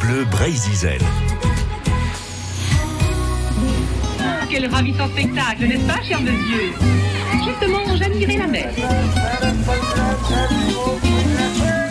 Bleu Brésil. Quel ravissant spectacle, n'est-ce pas, cher monsieur Justement, j'admirais la mer.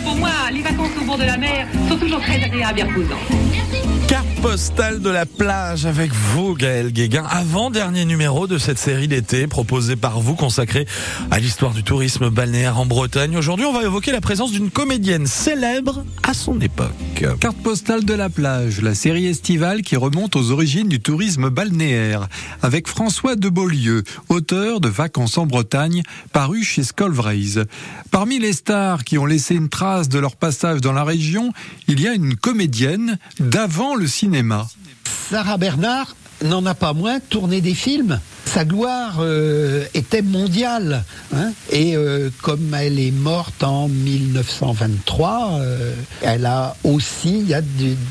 Pour moi, les vacances au bord de la mer sont toujours très agréables et reposantes. Carte postale de la plage avec vous, Gaël Guéguin. Avant-dernier numéro de cette série d'été proposée par vous, consacrée à l'histoire du tourisme balnéaire en Bretagne. Aujourd'hui, on va évoquer la présence d'une comédienne célèbre à son époque. Carte postale de la plage, la série estivale qui remonte aux origines du tourisme balnéaire, avec François de Beaulieu, auteur de Vacances en Bretagne, paru chez Scolvraise. Parmi les stars qui ont laissé une trace de leur passage dans la région, il y a une comédienne d'avant cinéma. Sarah Bernard n'en a pas moins tourné des films. Sa gloire euh, était mondiale. hein. et euh, comme elle est morte en 1923, euh, elle a aussi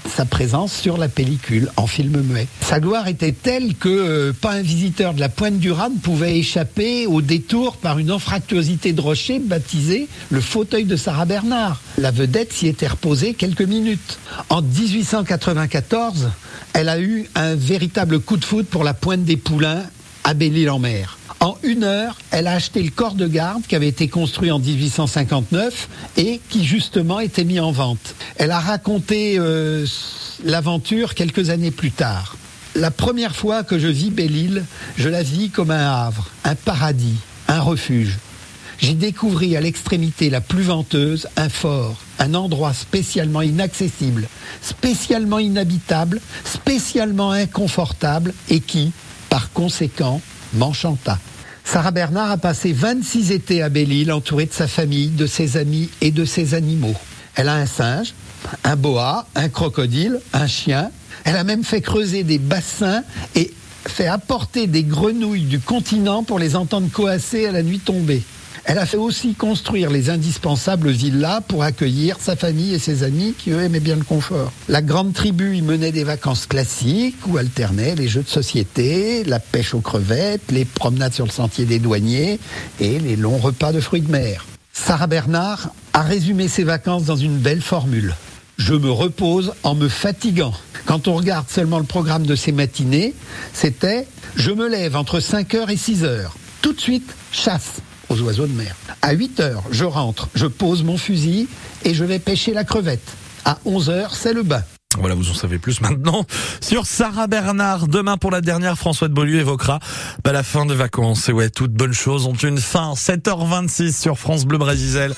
sa présence sur la pellicule en film muet. Sa gloire était telle que pas un visiteur de la Pointe du ne pouvait échapper au détour par une anfractuosité de rocher baptisée le fauteuil de Sarah Bernard. La vedette s'y était reposée quelques minutes. En 1894, elle a eu un véritable coup de foudre pour la Pointe des Poulains à Belle-Île-en-Mer. En une heure, elle a acheté le corps de garde qui avait été construit en 1859 et qui justement était mis en vente. Elle a raconté euh, l'aventure quelques années plus tard. La première fois que je vis Belle-Île, je la vis comme un havre, un paradis, un refuge. J'y découvris à l'extrémité la plus venteuse un fort, un endroit spécialement inaccessible, spécialement inhabitable, spécialement inconfortable et qui, par conséquent, m'enchanta. Sarah Bernard a passé 26 étés à Belle-Île entourée de sa famille, de ses amis et de ses animaux. Elle a un singe, un boa, un crocodile, un chien. Elle a même fait creuser des bassins et fait apporter des grenouilles du continent pour les entendre coasser à la nuit tombée. Elle a fait aussi construire les indispensables villas pour accueillir sa famille et ses amis qui, eux, aimaient bien le confort. La grande tribu y menait des vacances classiques où alternaient les jeux de société, la pêche aux crevettes, les promenades sur le sentier des douaniers et les longs repas de fruits de mer. Sarah Bernard a résumé ses vacances dans une belle formule. Je me repose en me fatiguant. Quand on regarde seulement le programme de ces matinées, c'était je me lève entre 5h et 6h. Tout de suite, chasse aux oiseaux de mer. À 8 heures, je rentre, je pose mon fusil et je vais pêcher la crevette. À 11 heures, c'est le bain. Voilà, vous en savez plus maintenant sur Sarah Bernard. Demain pour la dernière, François de Beaulieu évoquera bah, la fin des vacances. Et ouais, toutes bonnes choses ont une fin. 7h26 sur France Bleu Brésil.